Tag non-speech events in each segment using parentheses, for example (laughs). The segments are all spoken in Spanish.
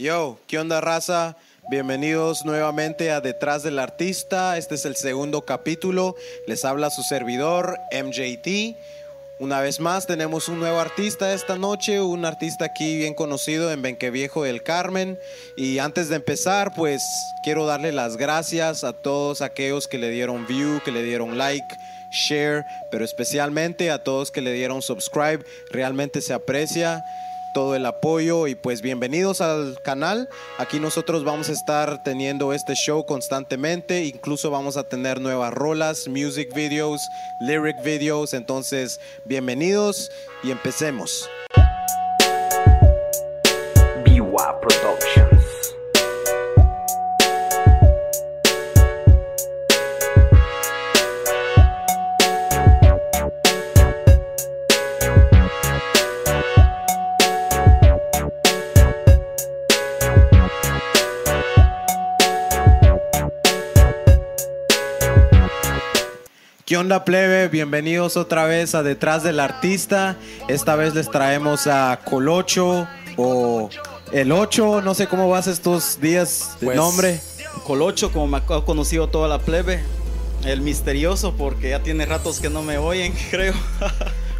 Yo, ¿qué onda raza? Bienvenidos nuevamente a Detrás del Artista. Este es el segundo capítulo. Les habla su servidor, MJT. Una vez más tenemos un nuevo artista esta noche, un artista aquí bien conocido en Benqueviejo del Carmen. Y antes de empezar, pues quiero darle las gracias a todos aquellos que le dieron view, que le dieron like, share, pero especialmente a todos que le dieron subscribe. Realmente se aprecia todo el apoyo y pues bienvenidos al canal. Aquí nosotros vamos a estar teniendo este show constantemente, incluso vamos a tener nuevas rolas, music videos, lyric videos, entonces bienvenidos y empecemos. ¿Qué onda plebe? Bienvenidos otra vez a Detrás del Artista. Esta vez les traemos a Colocho o El 8, no sé cómo vas estos días de Pues, nombre. Colocho, como me ha conocido toda la plebe. El misterioso, porque ya tiene ratos que no me oyen, (laughs) creo.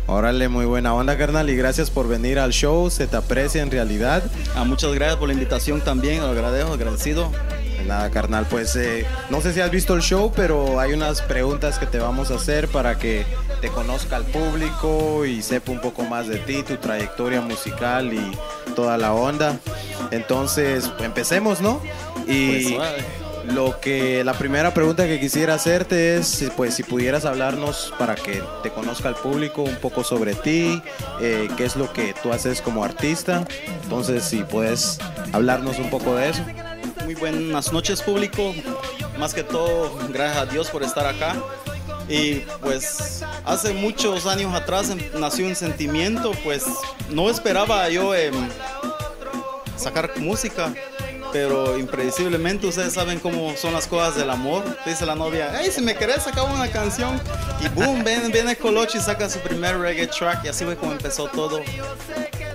Órale, muy buena onda carnal y gracias por venir al show, se te aprecia en realidad. Ah, muchas gracias por la invitación también, lo agradezco, agradecido. Nada carnal, pues eh, no sé si has visto el show, pero hay unas preguntas que te vamos a hacer para que te conozca el público y sepa un poco más de ti, tu trayectoria musical y toda la onda. Entonces, empecemos, ¿no? Y Pues, lo que la primera pregunta que quisiera hacerte es, pues, si pudieras hablarnos para que te conozca el público un poco sobre ti, eh, qué es lo que tú haces como artista. Entonces, si puedes hablarnos un poco de eso. Muy buenas noches, público. Más que todo, gracias a Dios por estar acá. Y pues hace muchos años atrás nació un sentimiento, pues no esperaba yo em, sacar música, pero impredeciblemente ustedes saben cómo son las cosas del amor. Dice la novia, hey, si me querés sacar una canción. Y boom, viene, viene Colocho y saca su primer reggae track y así fue como empezó todo.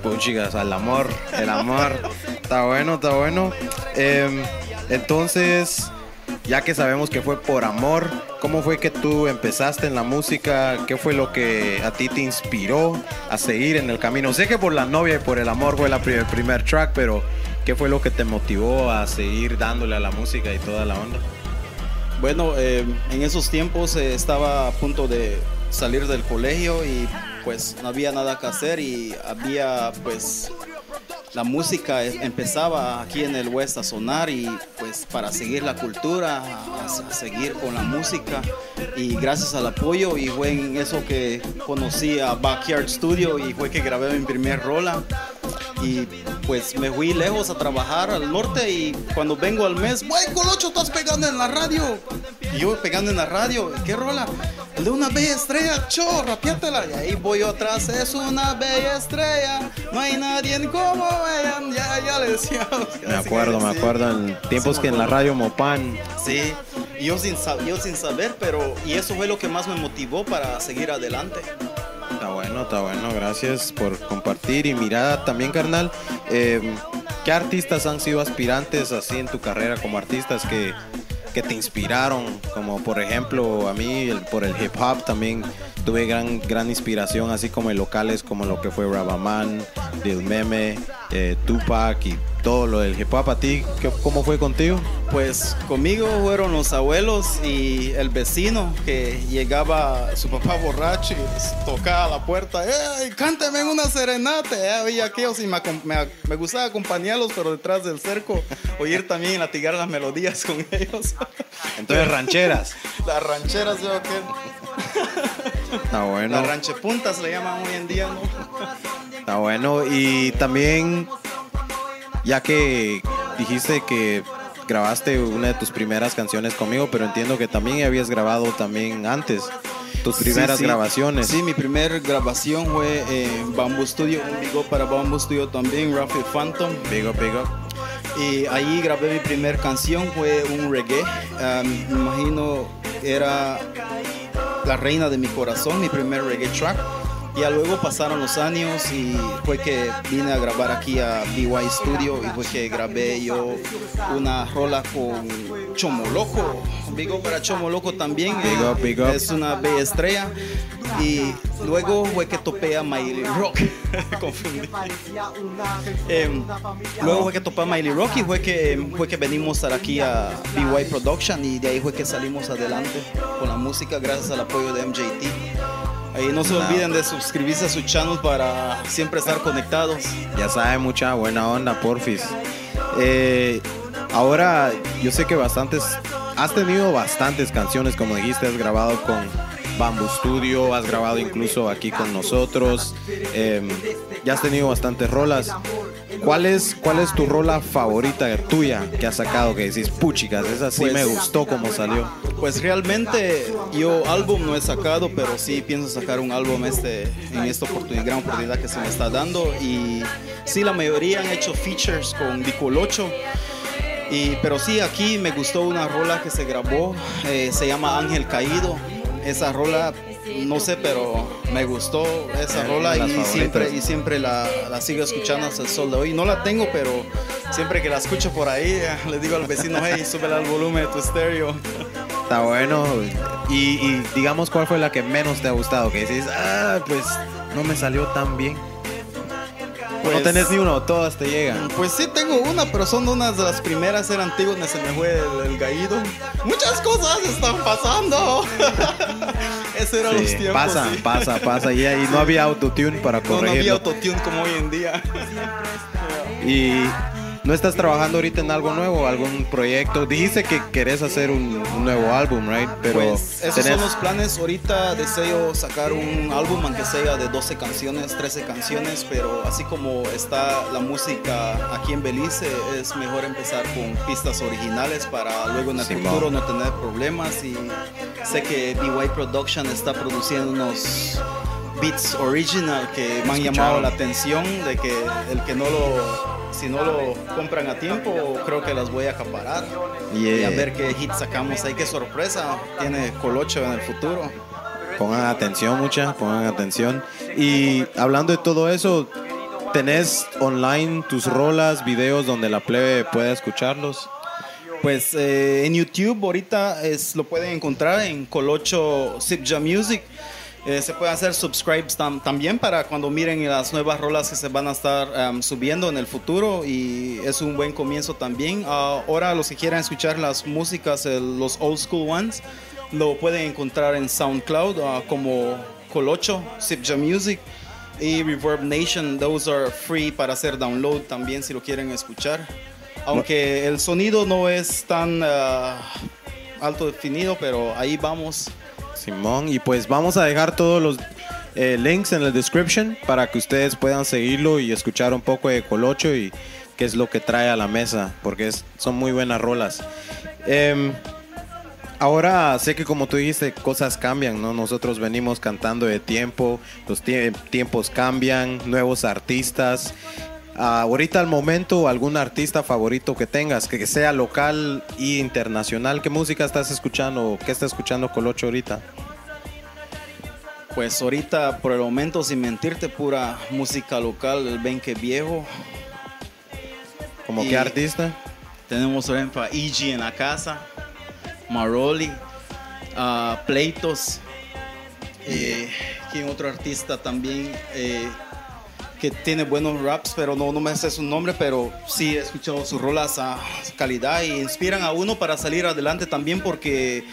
Puchigas, al amor, el amor. está bueno, está bueno. Em, entonces, ya que sabemos que fue por amor, ¿cómo fue que tú empezaste en la música? ¿Qué fue lo que a ti te inspiró a seguir en el camino? Sé que por la novia y por el amor fue la el primer track, pero ¿qué fue lo que te motivó a seguir dándole a la música y toda la onda? Bueno, eh, en esos tiempos eh, estaba a punto de salir del colegio y pues no había nada que hacer y había pues la música empezaba aquí en el West a sonar y pues para seguir la cultura, a, a seguir con la música y gracias al apoyo y fue en eso que conocí a Backyard Studio y fue que grabé mi primer rola y pues me fui lejos a trabajar al norte y cuando vengo al mes, ¡Güey, Colocho, estás pegando en la radio! Y yo pegando en la radio, ¿qué rola? De una bella estrella, cho, rapiátela. Y ahí voy atrás, es una bella estrella, no hay nadie como ella. Ya, ya le decía. Me acuerdo, me acuerdo en tiempos Sí, que en la radio Mopan. Sí, yo sin, yo sin saber, pero y eso fue lo que más me motivó para seguir adelante. Está bueno, está bueno, gracias por compartir. Y mira también, carnal, eh, ¿qué artistas han sido aspirantes así en tu carrera como artistas que, que te inspiraron? Como por ejemplo, a mí por el hip hop también tuve gran, gran inspiración, así como en locales como lo que fue Rabaman, Lil Meme, eh, Tupac y todo lo del hip hop. ¿A ti qué- cómo fue contigo? Pues conmigo fueron los abuelos y el vecino que llegaba su papá borracho y pues, tocaba la puerta. ¡Ey, cántame en una serenata! Eh, oía aquellos y me- me gustaba acompañarlos, pero detrás del cerco, oír también y latigar las melodías con ellos. (laughs) Entonces, rancheras. (laughs) Las rancheras, yo que. Está bueno. Las ranchepuntas le llaman hoy en día, ¿no? Está bueno. Y también, ya que dijiste que grabaste una de tus primeras canciones conmigo, pero entiendo que también habías grabado también antes tus primeras Sí, sí. grabaciones. Sí, mi primer grabación fue en Bamboo Studio, un para Bamboo Studio también, Rafael Phantom. Y ahí grabé mi primer canción, fue un reggae. Um, me imagino era La Reina de mi Corazón, mi primer reggae track. Ya luego pasaron los años y fue que vine a grabar aquí a BY Studio y fue que grabé yo una rola con Chomo Loco. Big up para Chomo Loco también. Big up, big up. Es una bella estrella. Y luego fue que topé a Miley Rock. (laughs) Confundí. Em, luego fue que topé a Miley Rock y fue que, fue que venimos a aquí a BY Production y de ahí fue que salimos adelante con la música gracias al apoyo de MJT. Ahí no se olviden de suscribirse a su channel para siempre estar conectados. Ya sabe, mucha buena onda, porfis. Eh, ahora, yo sé que bastantes, has tenido bastantes canciones, como dijiste, has grabado con Bamboo Studio, has grabado incluso aquí con nosotros, eh, ya has tenido bastantes rolas. ¿Cuál es, ¿Cuál es tu rola favorita tuya que has sacado? Que decís, puchicas, esa sí Pues- me gustó como salió. Pues realmente yo álbum no he sacado, pero sí pienso sacar un álbum este, en esta oportunidad, gran oportunidad que se me está dando. Y sí, la mayoría han hecho features con Dicolocho. Y, pero sí, aquí me gustó una rola que se grabó, eh, se llama Ángel Caído. Esa rola, no sé, pero me gustó esa rola y siempre, y siempre la, la sigo escuchando hasta el sol de hoy. No la tengo, pero siempre que la escucho por ahí, eh, (laughs) le digo al vecino, hey, súbele al volumen de tu estéreo. Está bueno. Y, y digamos, ¿cuál fue la que menos te ha gustado? Que decís, ah, pues no me salió tan bien. no Pues- tenés ni uno, todas te llegan. Pues sí tengo una, pero son unas de las primeras, eran antiguas, donde se me fue el, el gallido. Muchas cosas están pasando. (laughs) Eso era los Sí, tiempos. pasa, sí. pasa, pasa. Y, y no había autotune para (laughs) No, no había corregirlo. autotune como hoy en día. y no estás trabajando ahorita en algo nuevo, algún proyecto. Dijiste que querés hacer un, un nuevo álbum, right? Pero Pues esos tenés- son los planes. Ahorita deseo sacar un álbum, aunque sea de 12 canciones, 13 canciones, pero así como está la música aquí en Belice, es mejor empezar con pistas originales para luego en el futuro no tener problemas. Y sé que BY Production está produciendo unos beats original que me han llamado la atención de que el que no lo si no lo compran a tiempo creo que las voy a acaparar y Yeah. a ver qué hit sacamos ahí qué sorpresa tiene Colocho en el futuro Pongan atención, mucha, pongan atención. Y hablando de todo eso, ¿tenés online tus rolas, videos donde la plebe pueda escucharlos? pues eh, en YouTube ahorita es, lo pueden encontrar en Colocho Sipja Music Eh, se pueden hacer subscribes tam- también para cuando miren las nuevas rolas que se van a estar um, subiendo en el futuro y es un buen comienzo también. Ah, ahora los que quieran escuchar las músicas, los old school ones, lo pueden encontrar en SoundCloud ah, como Colocho, Sipja Music y Reverb Nation. Those are free para hacer download también si lo quieren escuchar. Aunque el sonido no es tan ah, alto definido, pero ahí vamos. Simón, y pues vamos a dejar todos los eh, links en la description para que ustedes puedan seguirlo y escuchar un poco de Colocho y qué es lo que trae a la mesa, porque son muy buenas rolas. Em, ahora sé que como tú dijiste, cosas cambian, ¿no? Nosotros venimos cantando de tiempo, los tie- tiempos cambian, nuevos artistas. Ah, ahorita al momento, algún artista favorito que tengas, que sea local e internacional, ¿qué música estás escuchando? ¿Qué está escuchando Colocho ahorita? Pues ahorita, por el momento, sin mentirte, pura música local, el Benque Viejo. ¿Como qué artista? Tenemos, por ejemplo, a EG en la casa, Maroli, a Pleitos. Eh, ¿Quién otro artista también? eh, que tiene buenos raps, pero no, no me sé su nombre, pero sí he escuchado sus rolas a calidad y inspiran a uno para salir adelante también porque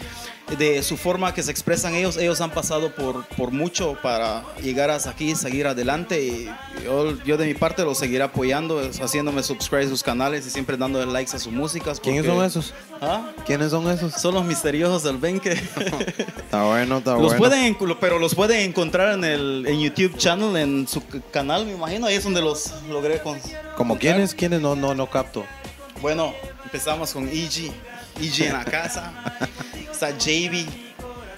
de su forma que se expresan ellos, ellos han pasado por, por mucho para llegar hasta aquí, seguir adelante y yo, yo de mi parte los seguiré apoyando, haciéndome subscribe a sus canales y siempre dándole likes a sus músicas. ¿Quiénes porque- son esos? ¿Ah? ¿Quiénes son esos? Son los misteriosos del Benque. (laughs) Está bueno, está Los bueno. pueden, pero los pueden encontrar en el en YouTube channel, en su canal, me imagino. Ahí es donde los logré con. ¿Como quiénes? ¿Quiénes? No, no, no capto. Bueno, empezamos con EG. EG en la casa. (laughs) Está JB.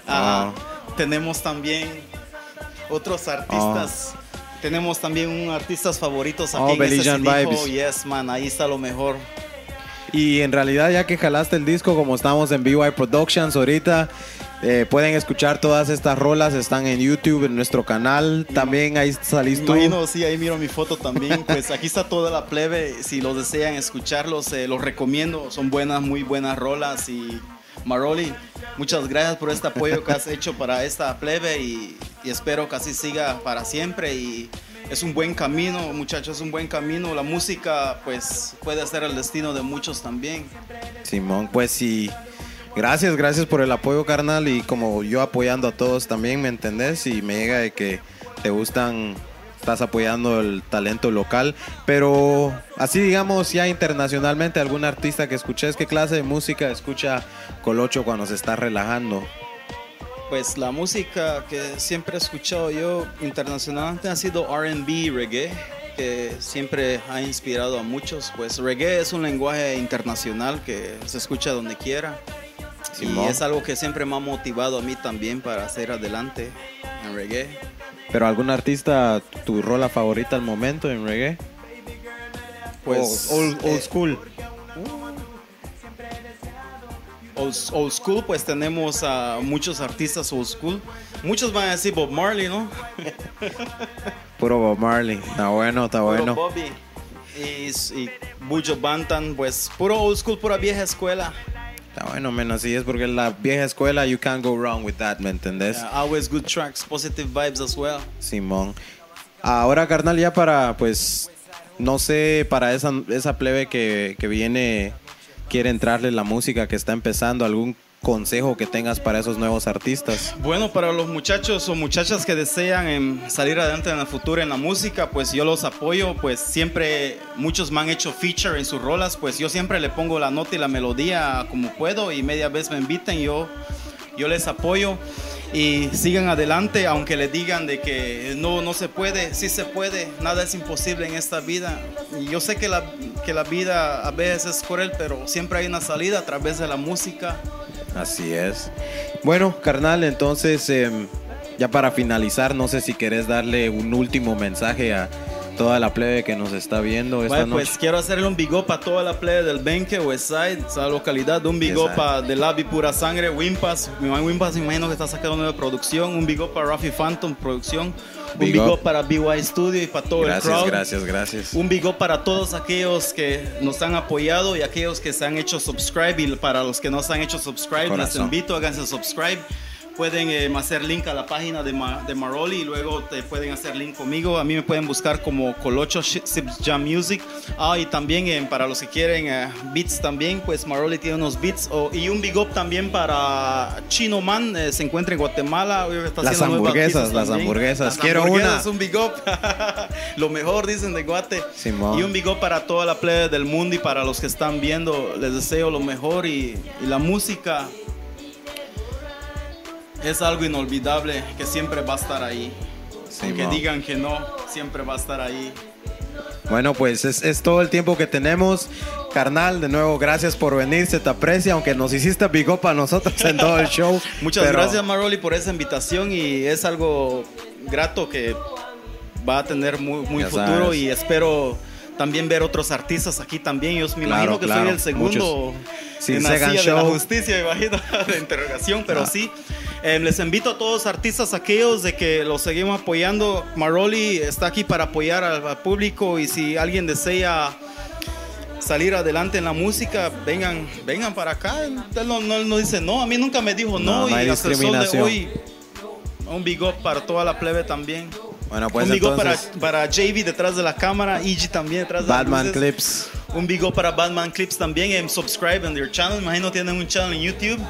Ah, Tenemos también otros artistas. Tenemos también un artistas favoritos aquí Oh, en CD. Vibes. Yes, man, ahí está lo mejor. Y en realidad, ya que jalaste el disco, como estamos en BY Productions ahorita, Eh, pueden escuchar todas estas rolas, están en YouTube, en nuestro canal. También ahí salís tú. Imagino, sí, ahí miro mi foto también. Pues aquí está toda la plebe. Si los desean escucharlos, eh, los recomiendo. Son buenas, muy buenas rolas. Y Maroli, muchas gracias por este apoyo que has hecho para esta plebe y, espero que así siga para siempre. Y es un buen camino, muchachos, es un buen camino. La música, pues, puede ser el destino de muchos también. Simón, pues sí. Gracias, gracias por el apoyo, carnal. Y como yo apoyando a todos también, ¿me entendés? Y me llega de que te gustan, estás apoyando el talento local. Pero así, digamos, ya internacionalmente, algún artista que escuches, ¿qué clase de música escucha Colocho cuando se está relajando? Pues la música que siempre he escuchado yo internacionalmente ha sido RB, reggae, que siempre ha inspirado a muchos. Pues reggae es un lenguaje internacional que se escucha donde quiera. Simón. Y es algo que siempre me ha motivado a mí también para hacer adelante en reggae. Pero algún artista, tu rola favorita al momento en reggae? Pues old, old eh, school. old, old school, pues tenemos a muchos artistas old school. Muchos van a decir Bob Marley, ¿no? (laughs) Puro Bob Marley. Está bueno, está Puro bueno. Bobby. Y, y Bujo Bantan, pues puro old school, pura vieja escuela. Está bueno, menos así es porque la vieja escuela, you can't go wrong with that, ¿me entendés? Yeah, always good tracks, positive vibes as well. Simón. Ahora, carnal, ya para, pues, no sé, para esa, esa plebe que, que viene, quiere entrarle la música que está empezando, algún consejo que tengas para esos nuevos artistas. Bueno, para los muchachos o muchachas que desean em, salir adelante en el futuro en la música, pues yo los apoyo, pues siempre muchos me han hecho feature en sus rolas, pues yo siempre le pongo la nota y la melodía como puedo y media vez me inviten, yo, yo les apoyo y sigan adelante, aunque le digan de que no, no se puede, sí se puede, nada es imposible en esta vida. Y yo sé que la, que la vida a veces es cruel, pero siempre hay una salida a través de la música. Así es. Bueno, carnal, entonces, em, ya para finalizar, no sé si querés darle un último mensaje a toda la plebe que nos está viendo esta Vaya, noche. pues quiero hacerle un big up a toda la playa del Benque, Westside, esa localidad, un big up Exacto. a The Lab y Pura Sangre, Wimpas, mi man Wimpas me imagino que está sacando nueva producción, un big up para Rafi Phantom Producción, un Big big, up. up. para BY Studio y para todo Gracias, el crowd. gracias, gracias. Un big up para todos aquellos que nos han apoyado y aquellos que se han hecho subscribe y para los que no se han hecho subscribe, les Corazón. invito, háganse subscribe. Pueden eh, hacer link a la página de, Ma- de Maroli y luego te pueden hacer link conmigo. A mí me pueden buscar como Colocho Sips Jam Music. Ah, y también eh, para los que quieren eh, beats también, pues Maroli tiene unos beats. Oh, y un big up también para Chino Man, se encuentra en Guatemala. Está Las hamburguesas, las hamburguesas. Las Quiero hamburguesas, una. un big up. (laughs) Lo mejor dicen de Guate. Simón. Y un big up para toda la plebe del mundo y para los que están viendo. Les deseo lo mejor y, y la música es algo inolvidable que siempre va a estar ahí. Aunque Simón. digan que no, siempre va a estar ahí. Bueno, pues es, es todo el tiempo que tenemos. Carnal, de nuevo, gracias por venir, se te aprecia, aunque nos hiciste big up a nosotros en todo el show. (laughs) Muchas pero- gracias Maroli por esa invitación y es algo grato que va a tener muy, muy Ya futuro sabes. y espero también ver otros artistas aquí también. Yo me Claro, imagino que claro, soy el segundo Sí, en la silla de la Show. justicia, imagino, (laughs) de interrogación, pero Ah. sí. Eh, les invito a todos artistas aquellos de que los seguimos apoyando. Maroli está aquí para apoyar al, al público y si alguien desea salir adelante en la música, vengan, vengan para acá. Él no, no, no dice no, a mí nunca me dijo No, no, y hasta el sol de hoy un big up para toda la plebe también. Bueno, pues un big up para, para JV detrás de la cámara, EG también detrás de las Batman luces. Clips. Un big up para Batman Clips también. En subscribe en their channel. Imagino tienen un channel en YouTube.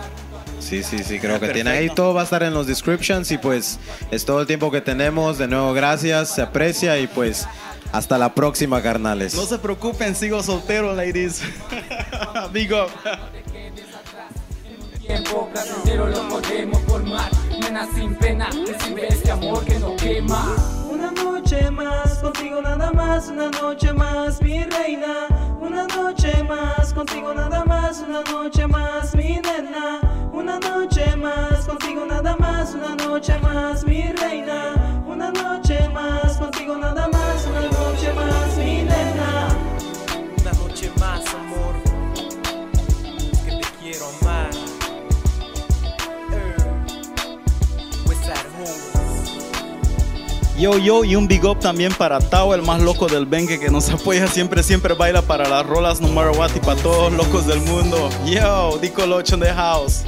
Sí, sí, sí, creo Ah, que tiene ahí. perfecto. Todo va a estar en los descriptions y pues es todo el tiempo que tenemos. De nuevo, gracias, se aprecia y pues hasta la próxima, carnales. No se preocupen, sigo soltero, ladies. (laughs) up. tiempo placentero lo podemos formar Nena sin pena, recibe este amor que no quema Una noche más, contigo nada más Una noche más, mi reina Una noche más, contigo nada más Una noche más, mi nena. Una noche más, contigo nada más Una noche más, mi reina. Una noche más, contigo nada más Yo, yo, y un big up también para Tao, el más loco del Bengue, que nos (laughs) apoya siempre, siempre baila para las rolas no matter what y para todos los locos del mundo. Yo, Dico Locho in the house.